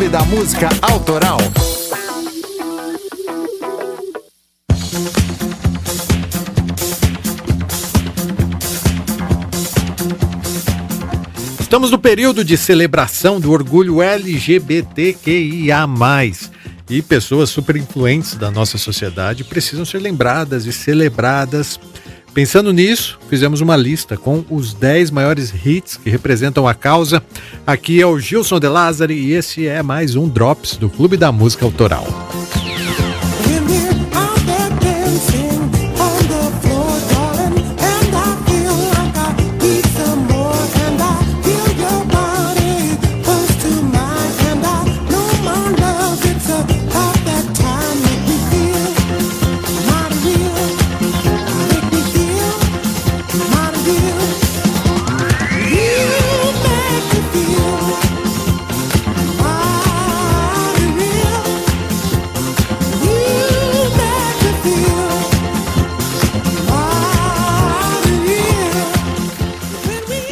Clube da Música Autoral. Estamos no período de celebração do orgulho LGBTQIA. E pessoas super influentes da nossa sociedade precisam ser lembradas e celebradas. Pensando nisso, fizemos uma lista com os 10 maiores hits que representam a causa. Aqui é o Gilson De Lázari e esse é mais um Drops do Clube da Música Autoral.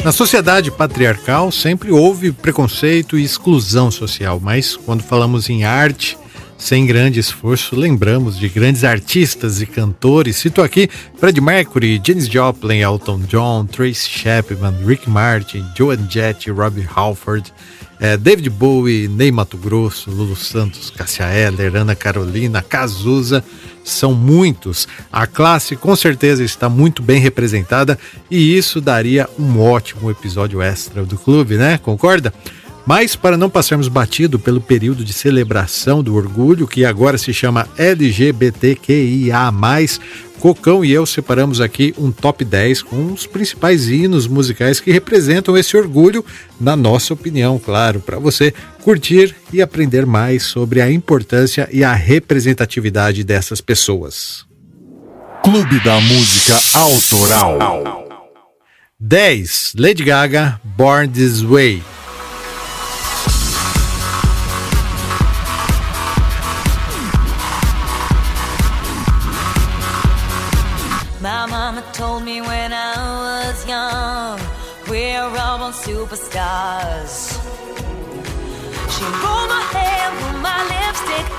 Na sociedade patriarcal sempre houve preconceito e exclusão social, mas quando falamos em arte, sem grande esforço, lembramos de grandes artistas e cantores. Cito aqui Fred Mercury, Janis Joplin, Elton John, Tracy Chapman, Rick Martin, Joan Jett, Robbie Halford, eh, David Bowie, Ney Mato Grosso, Lulu Santos, Cassia Eller, Ana Carolina, Cazuza são muitos. A classe com certeza está muito bem representada e isso daria um ótimo episódio extra do clube, né? Concorda? Mas para não passarmos batido pelo período de celebração do orgulho, que agora se chama LGBTQIA, Cocão e eu separamos aqui um top 10 com os principais hinos musicais que representam esse orgulho, na nossa opinião, claro, para você curtir e aprender mais sobre a importância e a representatividade dessas pessoas. Clube da Música Autoral 10. Lady Gaga, Born This Way.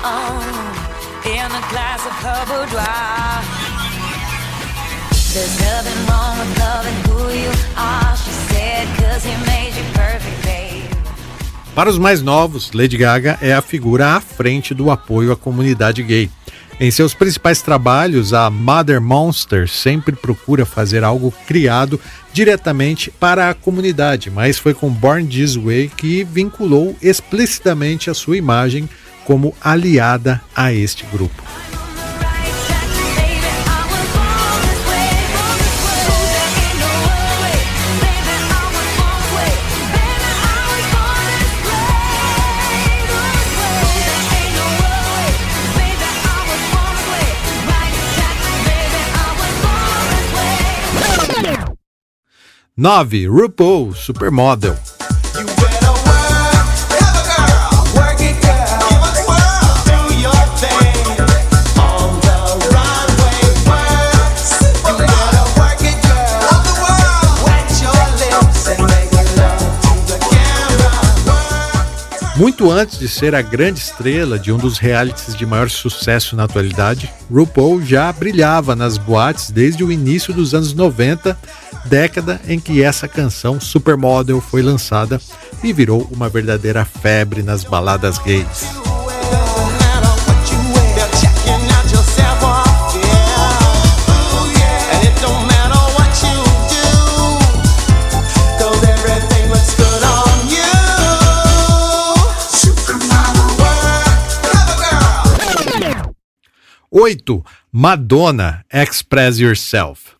On, in a glass of. There's nothing wrong with loving who you are, she said, cause he made you perfect. Para os mais novos, Lady Gaga é a figura à frente do apoio à comunidade gay. Em seus principais trabalhos, a Mother Monster sempre procura fazer algo criado diretamente para a comunidade, mas foi com Born This Way que vinculou explicitamente a sua imagem como aliada a este grupo. 9. RuPaul Supermodel. Muito antes de ser a grande estrela de um dos realities de maior sucesso na atualidade, RuPaul já brilhava nas boates desde o início dos anos 90, década em que essa canção Supermodel foi lançada e virou uma verdadeira febre nas baladas gays. 8. Madonna, Express Yourself.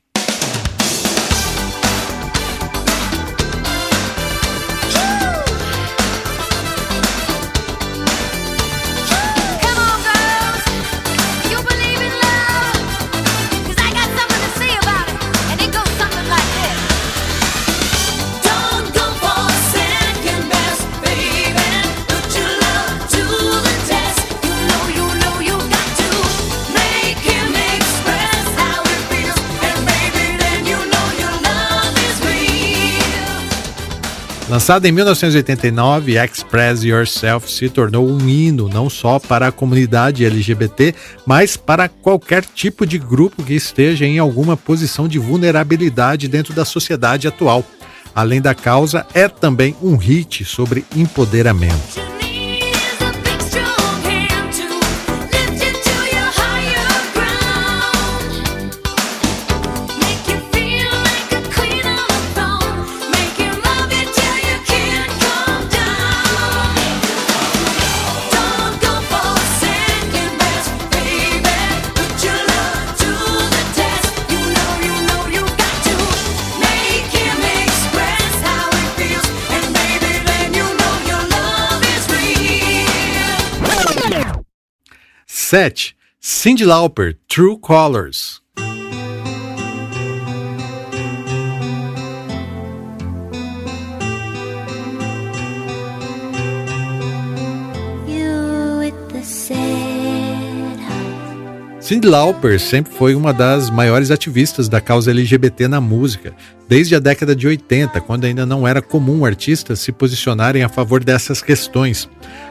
Lançada em 1989, Express Yourself se tornou um hino não só para a comunidade LGBT, mas para qualquer tipo de grupo que esteja em alguma posição de vulnerabilidade dentro da sociedade atual. Além da causa, é também um hit sobre empoderamento. Sete, Cyndi Lauper, True Colors. Cyndi Lauper sempre foi uma das maiores ativistas da causa LGBT na música, desde a década de 80, quando ainda não era comum artistas se posicionarem a favor dessas questões.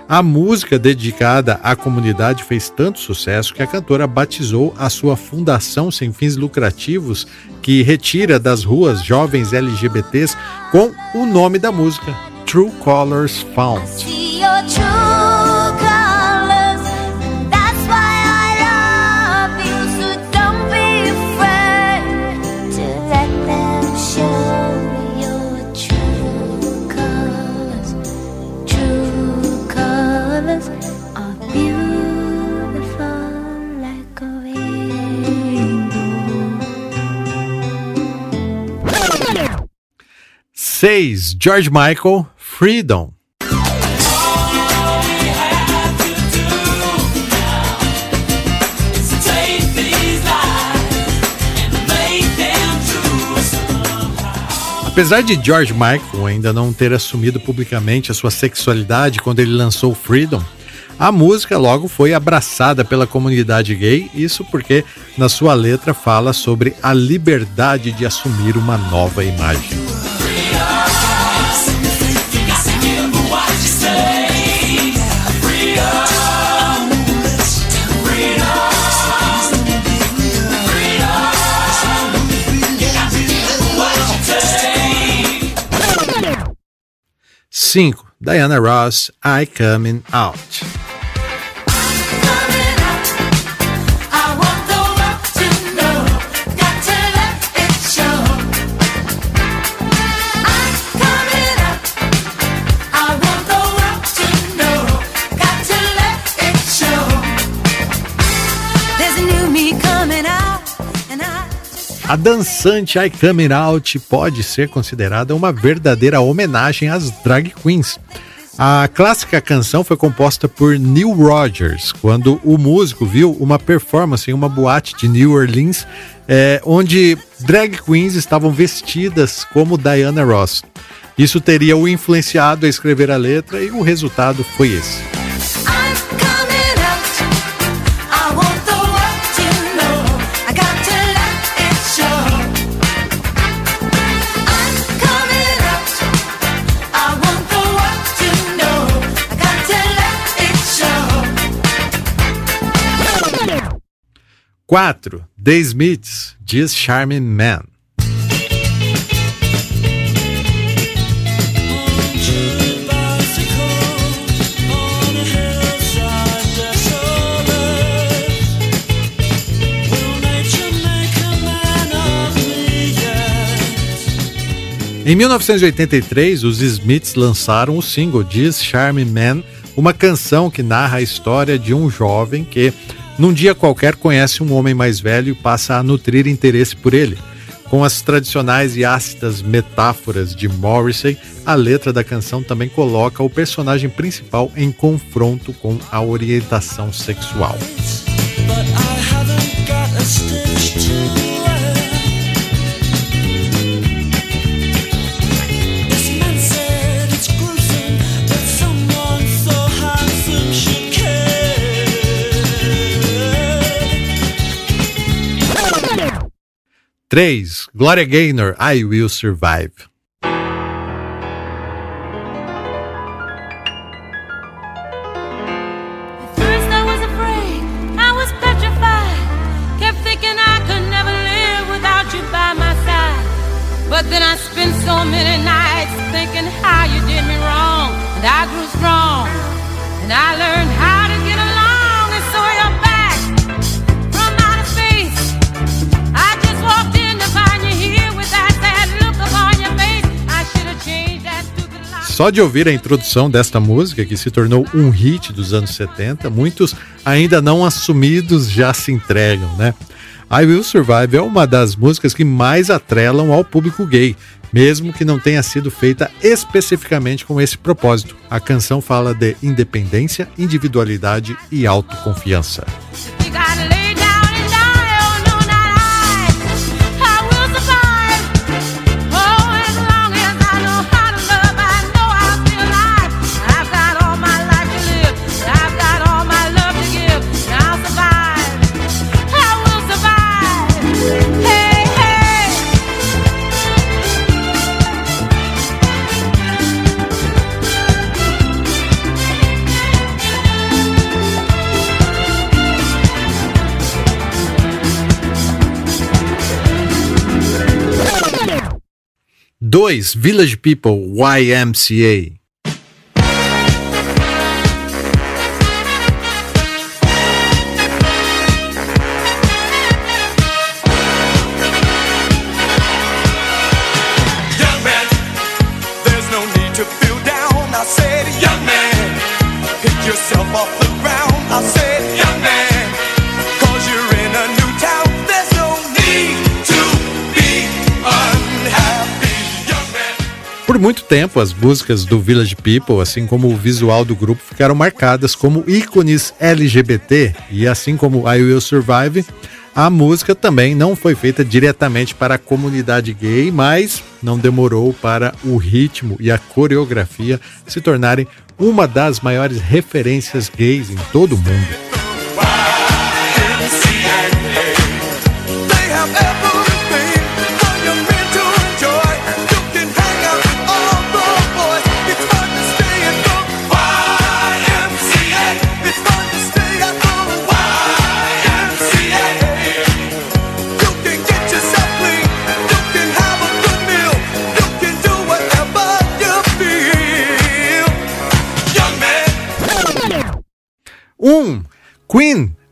A música dedicada à comunidade fez tanto sucesso que a cantora batizou a sua fundação sem fins lucrativos, que retira das ruas jovens LGBTs, com o nome da música, True Colors Found. Seis, George Michael, Freedom. Apesar de George Michael ainda não ter assumido publicamente a sua sexualidade quando ele lançou Freedom, a música logo foi abraçada pela comunidade gay, isso porque na sua letra fala sobre a liberdade de assumir uma nova imagem. Cinco, Diana Ross, I Coming Out. A dançante I Coming Out pode ser considerada uma verdadeira homenagem às drag queens. A clássica canção foi composta por Neil Rogers, quando o músico viu uma performance em uma boate de New Orleans, é, onde drag queens estavam vestidas como Diana Ross. Isso teria o influenciado a escrever a letra e o resultado foi esse. Quatro, The Smiths, This Charming Man. Em 1983, os Smiths lançaram o single This Charming Man, uma canção que narra a história de um jovem que num dia qualquer, conhece um homem mais velho e passa a nutrir interesse por ele. Com as tradicionais e ácidas metáforas de Morrissey, a letra da canção também coloca o personagem principal em confronto com a orientação sexual. Três, Gloria Gaynor, I Will Survive. Só de ouvir a introdução desta música, que se tornou um hit dos anos 70, muitos ainda não assumidos já se entregam, né? I Will Survive é uma das músicas que mais atrelam ao público gay, mesmo que não tenha sido feita especificamente com esse propósito. A canção fala de independência, individualidade e autoconfiança. 2. Village People YMCA. Muito tempo, as músicas do Village People, assim como o visual do grupo, ficaram marcadas como ícones LGBT, e assim como I Will Survive, a música também não foi feita diretamente para a comunidade gay, mas não demorou para o ritmo e a coreografia se tornarem uma das maiores referências gays em todo o mundo.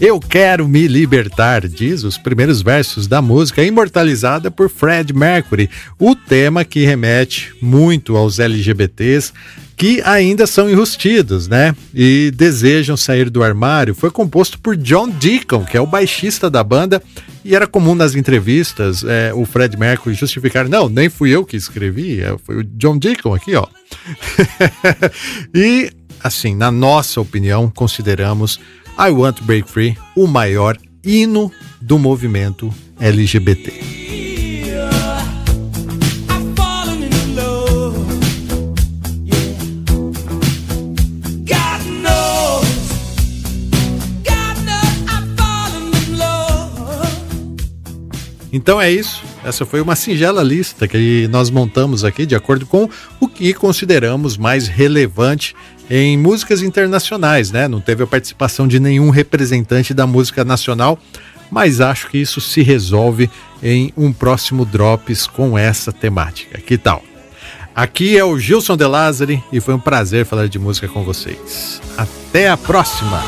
Eu quero me libertar, diz os primeiros versos da música imortalizada por Fred Mercury, o tema que remete muito aos LGBTs que ainda são enrustidos, né? E desejam sair do armário. Foi composto por John Deacon, que é o baixista da banda, e era comum nas entrevistas é, o Fred Mercury justificar: não, nem fui eu que escrevi, é, foi o John Deacon aqui, ó. e, assim, na nossa opinião, consideramos I Want to Break Free o maior hino do movimento LGBT. Então é isso. Essa foi uma singela lista que nós montamos aqui de acordo com o que consideramos mais relevante em músicas internacionais, né? Não teve a participação de nenhum representante da música nacional, mas acho que isso se resolve em um próximo Drops com essa temática. Que tal? Aqui é o Gilson De Lázari e foi um prazer falar de música com vocês. Até a próxima!